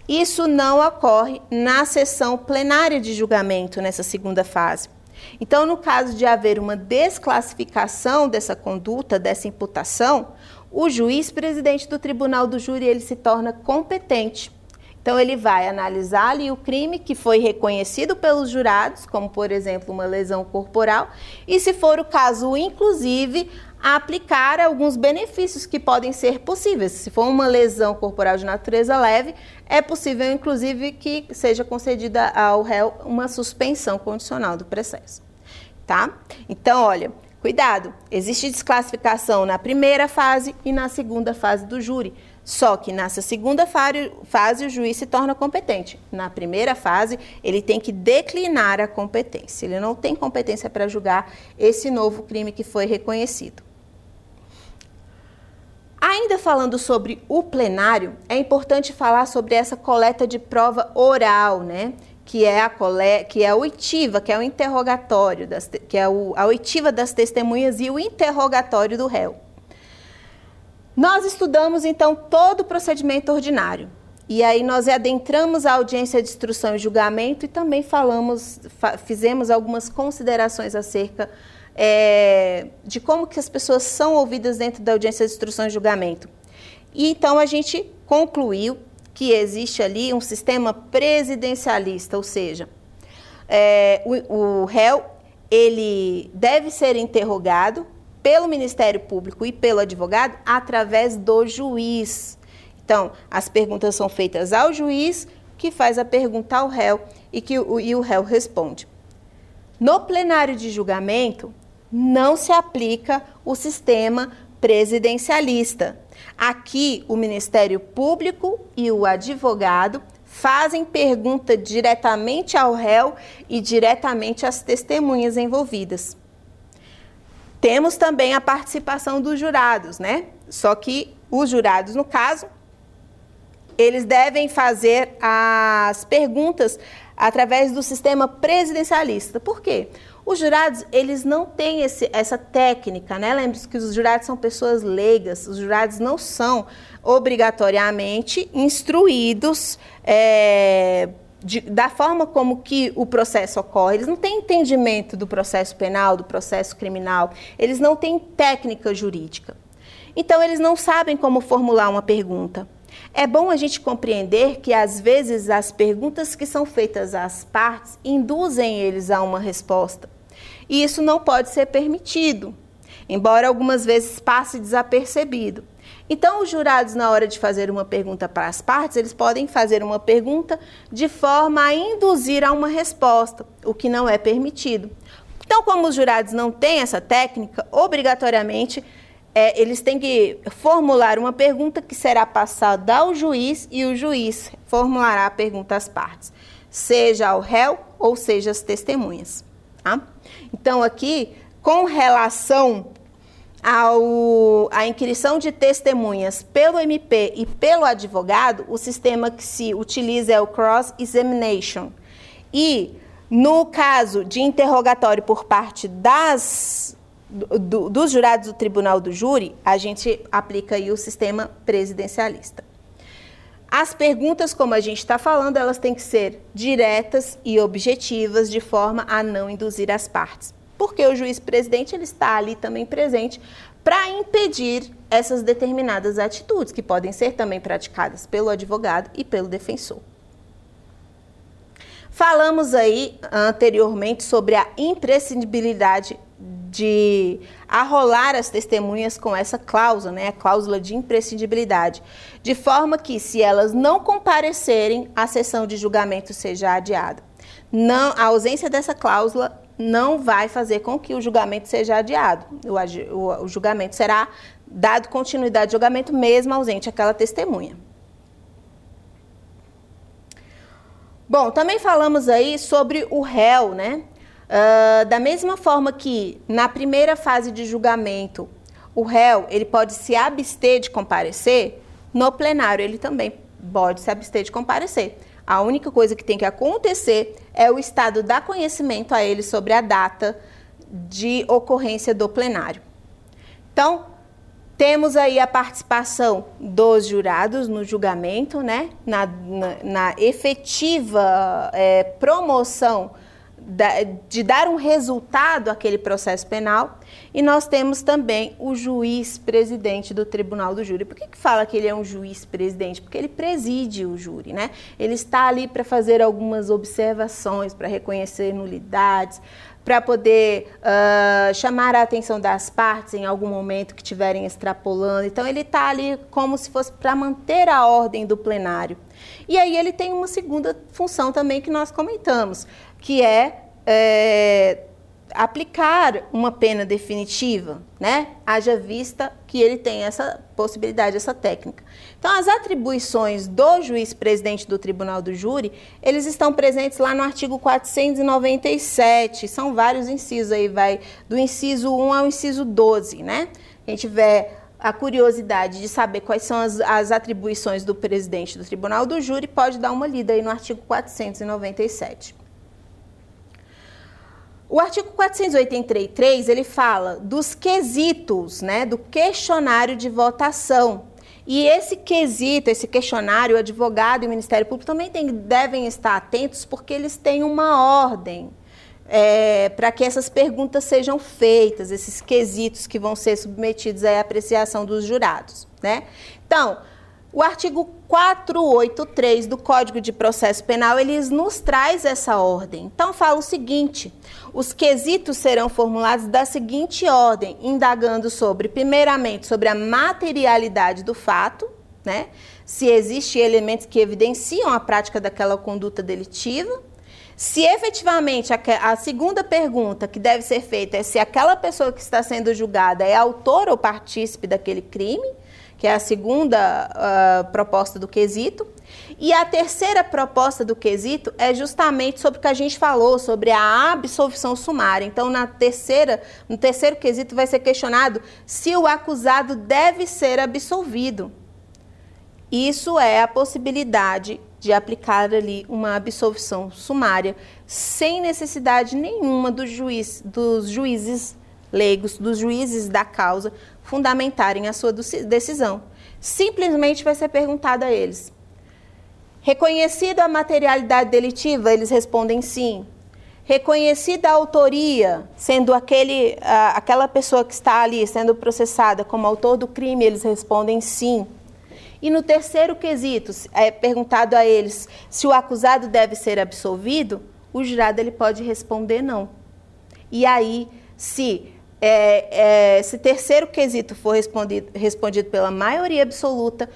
Isso não ocorre na sessão plenária de julgamento, nessa segunda fase. Então, no caso de haver uma desclassificação dessa conduta, dessa imputação, o juiz presidente do tribunal do júri ele se torna competente. Então, ele vai analisar ali o crime que foi reconhecido pelos jurados, como, por exemplo, uma lesão corporal, e, se for o caso, inclusive, aplicar alguns benefícios que podem ser possíveis. Se for uma lesão corporal de natureza leve, é possível, inclusive, que seja concedida ao réu uma suspensão condicional do processo. Tá? Então, olha, cuidado, existe desclassificação na primeira fase e na segunda fase do júri. Só que nessa segunda fase o juiz se torna competente. Na primeira fase, ele tem que declinar a competência. Ele não tem competência para julgar esse novo crime que foi reconhecido. Ainda falando sobre o plenário, é importante falar sobre essa coleta de prova oral, né? Que é a cole... que é a oitiva, que é o interrogatório, das... que é o... a oitiva das testemunhas e o interrogatório do réu. Nós estudamos então todo o procedimento ordinário. E aí nós adentramos a audiência de instrução e julgamento e também falamos, fizemos algumas considerações acerca é, de como que as pessoas são ouvidas dentro da audiência de instrução e julgamento. E então a gente concluiu que existe ali um sistema presidencialista, ou seja, é, o, o réu ele deve ser interrogado pelo Ministério Público e pelo advogado através do juiz. Então, as perguntas são feitas ao juiz, que faz a pergunta ao réu e que e o réu responde. No plenário de julgamento, não se aplica o sistema presidencialista. Aqui, o Ministério Público e o advogado fazem pergunta diretamente ao réu e diretamente às testemunhas envolvidas. Temos também a participação dos jurados, né? Só que os jurados, no caso, eles devem fazer as perguntas através do sistema presidencialista. Por quê? Os jurados, eles não têm esse, essa técnica, né? Lembre-se que os jurados são pessoas leigas, os jurados não são obrigatoriamente instruídos é, de, da forma como que o processo ocorre. Eles não têm entendimento do processo penal, do processo criminal, eles não têm técnica jurídica. Então, eles não sabem como formular uma pergunta. É bom a gente compreender que às vezes as perguntas que são feitas às partes induzem eles a uma resposta. E isso não pode ser permitido, embora algumas vezes passe desapercebido. Então, os jurados, na hora de fazer uma pergunta para as partes, eles podem fazer uma pergunta de forma a induzir a uma resposta, o que não é permitido. Então, como os jurados não têm essa técnica, obrigatoriamente é, eles têm que formular uma pergunta que será passada ao juiz e o juiz formulará a pergunta às partes, seja ao réu ou seja às testemunhas. Tá? Então, aqui, com relação ao, a inquirição de testemunhas pelo MP e pelo advogado, o sistema que se utiliza é o cross-examination. E, no caso de interrogatório por parte das, do, dos jurados do tribunal do júri, a gente aplica aí o sistema presidencialista. As perguntas, como a gente está falando, elas têm que ser diretas e objetivas, de forma a não induzir as partes porque o juiz presidente ele está ali também presente para impedir essas determinadas atitudes que podem ser também praticadas pelo advogado e pelo defensor. Falamos aí anteriormente sobre a imprescindibilidade de arrolar as testemunhas com essa cláusula, né, a cláusula de imprescindibilidade, de forma que, se elas não comparecerem, a sessão de julgamento seja adiada. Não, a ausência dessa cláusula não vai fazer com que o julgamento seja adiado. O, o, o julgamento será dado continuidade ao julgamento mesmo ausente aquela testemunha. Bom, também falamos aí sobre o réu, né? Uh, da mesma forma que na primeira fase de julgamento o réu ele pode se abster de comparecer, no plenário ele também pode se abster de comparecer. A única coisa que tem que acontecer é o Estado dar conhecimento a ele sobre a data de ocorrência do plenário. Então, temos aí a participação dos jurados no julgamento, né? na, na, na efetiva é, promoção de dar um resultado àquele processo penal. E nós temos também o juiz presidente do Tribunal do Júri. Por que, que fala que ele é um juiz presidente? Porque ele preside o júri, né? Ele está ali para fazer algumas observações, para reconhecer nulidades, para poder uh, chamar a atenção das partes em algum momento que estiverem extrapolando. Então, ele está ali como se fosse para manter a ordem do plenário. E aí ele tem uma segunda função também que nós comentamos, que é, é aplicar uma pena definitiva, né? Haja vista que ele tem essa possibilidade, essa técnica. Então, as atribuições do juiz presidente do Tribunal do Júri, eles estão presentes lá no artigo 497. São vários incisos aí, vai do inciso 1 ao inciso 12, né? Quem tiver a curiosidade de saber quais são as, as atribuições do presidente do Tribunal do Júri, pode dar uma lida aí no artigo 497. O artigo 483, ele fala dos quesitos, né, do questionário de votação. E esse quesito, esse questionário, o advogado e o Ministério Público também tem, devem estar atentos porque eles têm uma ordem é, para que essas perguntas sejam feitas, esses quesitos que vão ser submetidos à apreciação dos jurados. Né? Então, o artigo 483 do Código de Processo Penal, ele nos traz essa ordem. Então, fala o seguinte, os quesitos serão formulados da seguinte ordem, indagando sobre, primeiramente, sobre a materialidade do fato, né? se existem elementos que evidenciam a prática daquela conduta delitiva, se efetivamente a, segunda pergunta que deve ser feita é se aquela pessoa que está sendo julgada é autor ou partícipe daquele crime, que é a segunda uh, proposta do quesito. E a terceira proposta do quesito é justamente sobre o que a gente falou, sobre a absolvição sumária. Então, na terceira, no terceiro quesito vai ser questionado se o acusado deve ser absolvido. Isso é a possibilidade de aplicar ali uma absolvição sumária sem necessidade nenhuma do juiz, dos juízes leigos, dos juízes da causa, fundamentarem a sua decisão. Simplesmente vai ser perguntado a eles. Reconhecida a materialidade delitiva, eles respondem sim. Reconhecida a autoria, sendo aquele, aquela pessoa que está ali sendo processada como autor do crime, eles respondem sim. E no terceiro quesito, é perguntado a eles se o acusado deve ser absolvido, o jurado ele pode responder não. E aí, se é, é, esse terceiro quesito for respondido, respondido pela maioria absoluta,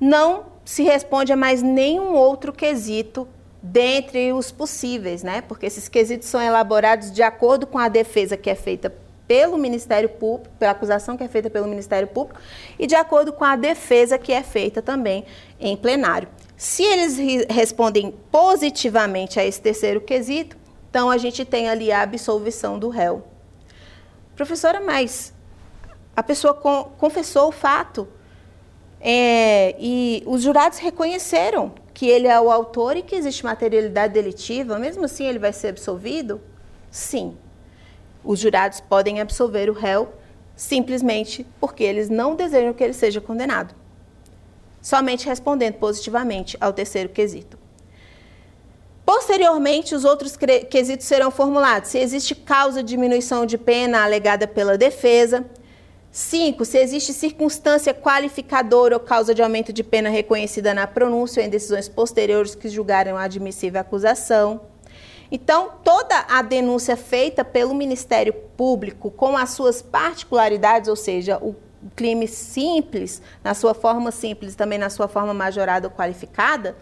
não se responde a mais nenhum outro quesito dentre os possíveis, né? Porque esses quesitos são elaborados de acordo com a defesa que é feita pelo Ministério Público, pela acusação que é feita pelo Ministério Público e de acordo com a defesa que é feita também em plenário. Se eles respondem positivamente a esse terceiro quesito, então a gente tem ali a absolvição do réu. Professora, mas a pessoa confessou o fato é, e os jurados reconheceram que ele é o autor e que existe materialidade delitiva, mesmo assim ele vai ser absolvido? Sim. Os jurados podem absolver o réu simplesmente porque eles não desejam que ele seja condenado. Somente respondendo positivamente ao terceiro quesito. Posteriormente, os outros quesitos serão formulados. Se existe causa de diminuição de pena alegada pela defesa. 5. Se existe circunstância qualificadora ou causa de aumento de pena reconhecida na pronúncia ou em decisões posteriores que julgarem admissível a acusação. Então, toda a denúncia feita pelo Ministério Público com as suas particularidades, ou seja, o crime simples, na sua forma simples, também na sua forma majorada ou qualificada,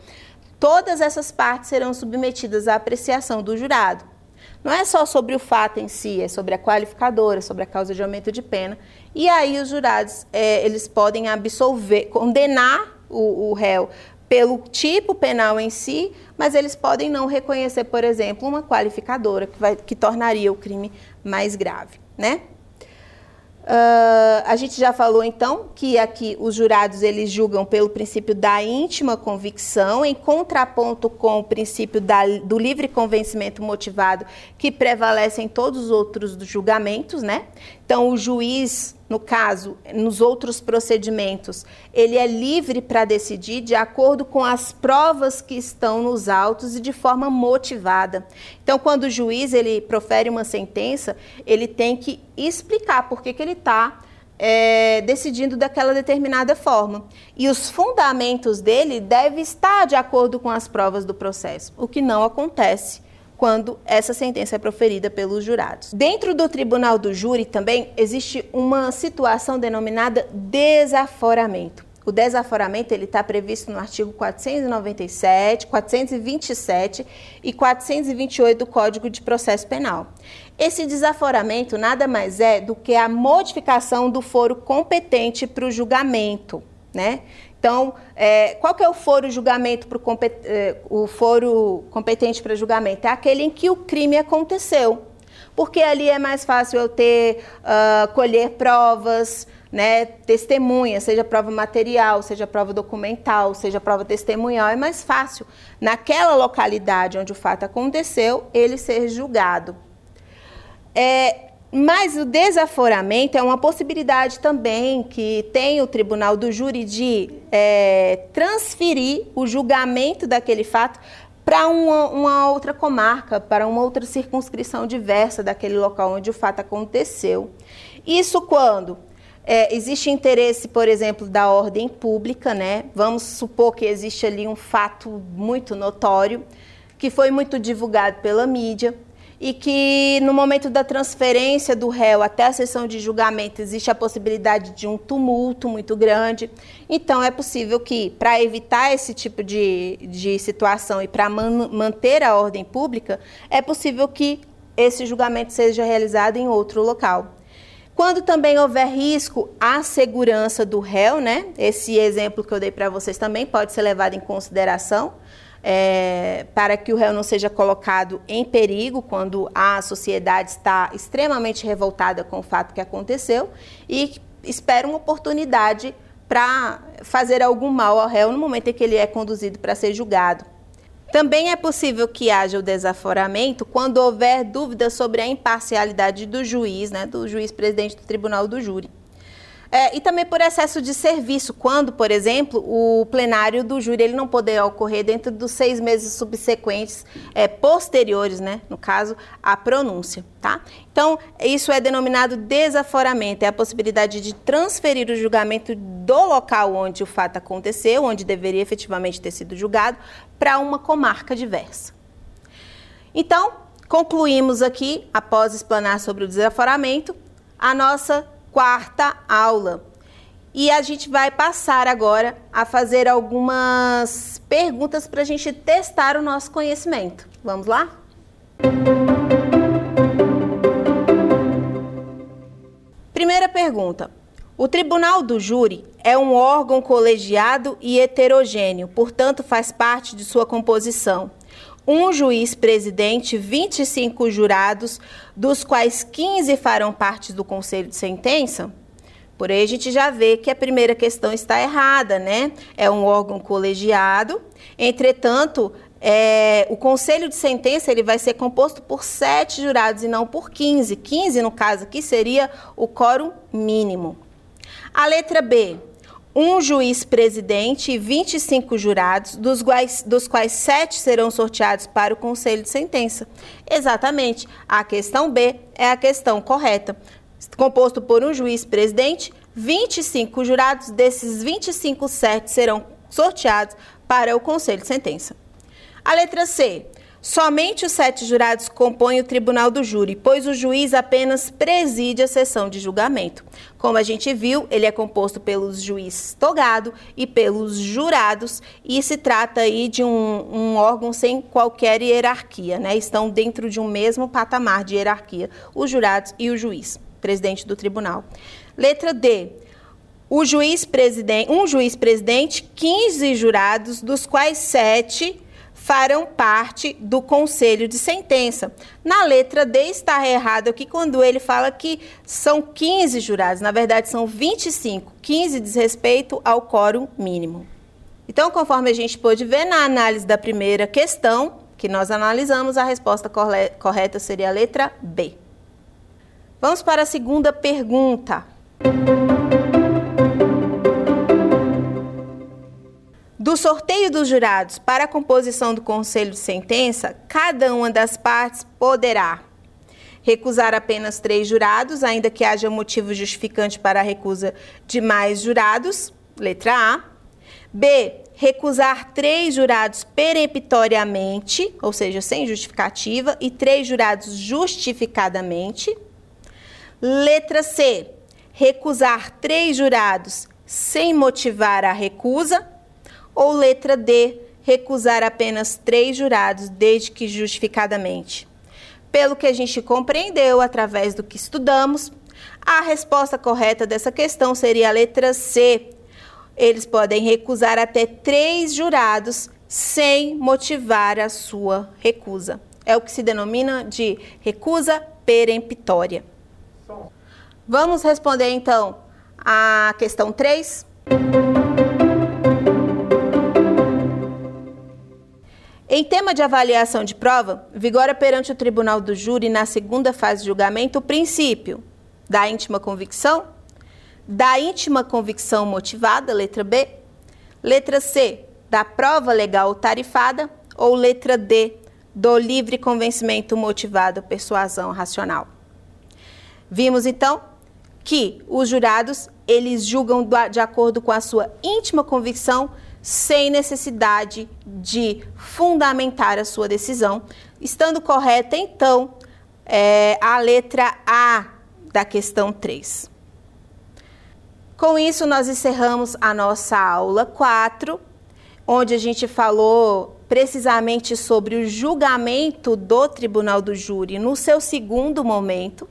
todas essas partes serão submetidas à apreciação do jurado. Não é só sobre o fato em si, é sobre a qualificadora, sobre a causa de aumento de pena. E aí os jurados, é, eles podem absolver, condenar o, o réu pelo tipo penal em si, mas eles podem não reconhecer, por exemplo, uma qualificadora que, vai, que tornaria o crime mais grave, né? Uh, a gente já falou então que aqui os jurados eles julgam pelo princípio da íntima convicção, em contraponto com o princípio da, do livre convencimento motivado que prevalece em todos os outros julgamentos, né? Então o juiz no caso, nos outros procedimentos, ele é livre para decidir de acordo com as provas que estão nos autos e de forma motivada. Então, quando o juiz ele profere uma sentença, ele tem que explicar por que, que ele está é, decidindo daquela determinada forma. E os fundamentos dele devem estar de acordo com as provas do processo, o que não acontece quando essa sentença é proferida pelos jurados. Dentro do tribunal do júri também existe uma situação denominada desaforamento. O desaforamento ele está previsto no artigo 497, 427 e 428 do Código de Processo Penal. Esse desaforamento nada mais é do que a modificação do foro competente para o julgamento, né? Então, é, qual que é o foro julgamento é, o foro competente para julgamento? É aquele em que o crime aconteceu. Porque ali é mais fácil eu ter, uh, colher provas, né, testemunhas, seja prova material, seja prova documental, seja prova testemunhal, é mais fácil, naquela localidade onde o fato aconteceu, ele ser julgado. É, mas o desaforamento é uma possibilidade também que tem o tribunal do júri de é, transferir o julgamento daquele fato para uma, uma, outra comarca, para uma outra circunscrição diversa daquele local onde o fato aconteceu. Isso quando é, existe interesse, por exemplo, da ordem pública, né? Vamos supor que existe ali um fato muito notório, que foi muito divulgado pela mídia e que no momento da transferência do réu até a sessão de julgamento existe a possibilidade de um tumulto muito grande. Então, é possível que, para evitar esse tipo de, de situação e para man, manter a ordem pública, é possível que esse julgamento seja realizado em outro local. Quando também houver risco à segurança do réu, né? Esse exemplo que eu dei para vocês também pode ser levado em consideração é, para que o réu não seja colocado em perigo quando a sociedade está extremamente revoltada com o fato que aconteceu e espera uma oportunidade para fazer algum mal ao réu no momento em que ele é conduzido para ser julgado. Também é possível que haja o desaforamento quando houver dúvida sobre a imparcialidade do juiz, né, do juiz presidente do tribunal do júri. É, e também por excesso de serviço, quando, por exemplo, o plenário do júri ele não poderá ocorrer dentro dos seis meses subsequentes, é, posteriores, né, no caso, à pronúncia, tá? Então, isso é denominado desaforamento, é a possibilidade de transferir o julgamento do local onde o fato aconteceu, onde deveria efetivamente ter sido julgado, para uma comarca diversa. Então, concluímos aqui, após explanar sobre o desaforamento, a nossa quarta aula. E a gente vai passar agora a fazer algumas perguntas para a gente testar o nosso conhecimento. Vamos lá? Primeira pergunta. O Tribunal do Júri é um órgão colegiado e heterogêneo, portanto, faz parte de sua composição um juiz presidente, 25 jurados, dos quais 15 farão parte do conselho de sentença? Por aí a gente já vê que a primeira questão está errada, né? É um órgão colegiado, entretanto, é, o conselho de sentença ele vai ser composto por sete jurados e não por 15. 15, no caso aqui, seria o quórum mínimo. A letra B um juiz presidente e 25 jurados, dos quais, dos quais sete serão sorteados para o conselho de sentença. Exatamente. A questão B é a questão correta. Composto por um juiz presidente, 25 jurados, desses 25, sete serão sorteados para o conselho de sentença. A letra C. Somente os sete jurados compõem o tribunal do júri, pois o juiz apenas preside a sessão de julgamento. Como a gente viu, ele é composto pelos juízes togado e pelos jurados, e se trata aí de um, um órgão sem qualquer hierarquia, né? Estão dentro de um mesmo patamar de hierarquia, os jurados e o juiz, presidente do tribunal. Letra D. O juiz presidente, um juiz presidente, 15 jurados, dos quais sete farão parte do conselho de sentença. Na letra D está errado aqui quando ele fala que são 15 jurados, na verdade são 25. 15 diz respeito ao quórum mínimo. Então, conforme a gente pôde ver na análise da primeira questão, que nós analisamos, a resposta correta seria a letra B. Vamos para a segunda pergunta. Do sorteio dos jurados para a composição do conselho de sentença, cada uma das partes poderá recusar apenas três jurados, ainda que haja motivo justificante para a recusa de mais jurados, letra A. B. Recusar três jurados peremptoriamente, ou seja, sem justificativa, e três jurados justificadamente. Letra C. Recusar três jurados sem motivar a recusa. Ou letra D, recusar apenas três jurados, desde que justificadamente. Pelo que a gente compreendeu através do que estudamos, a resposta correta dessa questão seria a letra C. Eles podem recusar até três jurados sem motivar a sua recusa. É o que se denomina de recusa peremptória. Vamos responder então a questão 3? Em tema de avaliação de prova, vigora perante o tribunal do júri na segunda fase de julgamento o princípio da íntima convicção, da íntima convicção motivada, letra B, letra C, da prova legal tarifada ou letra D, do livre convencimento motivado, persuasão racional. Vimos então que os jurados, eles julgam de acordo com a sua íntima convicção sem necessidade de fundamentar a sua decisão, estando correta, então, é, a letra A da questão 3. Com isso, nós encerramos a nossa aula 4, onde a gente falou precisamente sobre o julgamento do Tribunal do Júri no seu segundo momento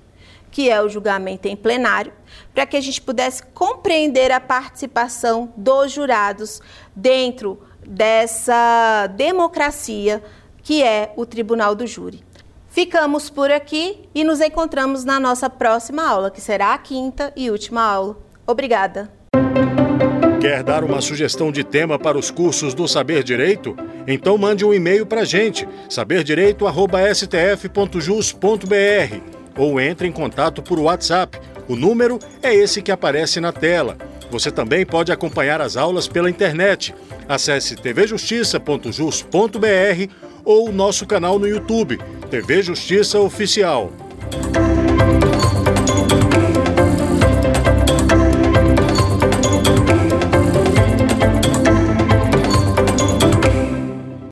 que é o julgamento em plenário, para que a gente pudesse compreender a participação dos jurados dentro dessa democracia que é o Tribunal do Júri. Ficamos por aqui e nos encontramos na nossa próxima aula, que será a quinta e última aula. Obrigada. Quer dar uma sugestão de tema para os cursos do Saber Direito? Então mande um e-mail para a gente, saberdireito.stf.jus.br ou entre em contato por WhatsApp O número é esse que aparece na tela. Você também pode acompanhar as aulas pela internet. Acesse tvjustiça.jus.br ou nosso canal no YouTube, TV Justiça Oficial.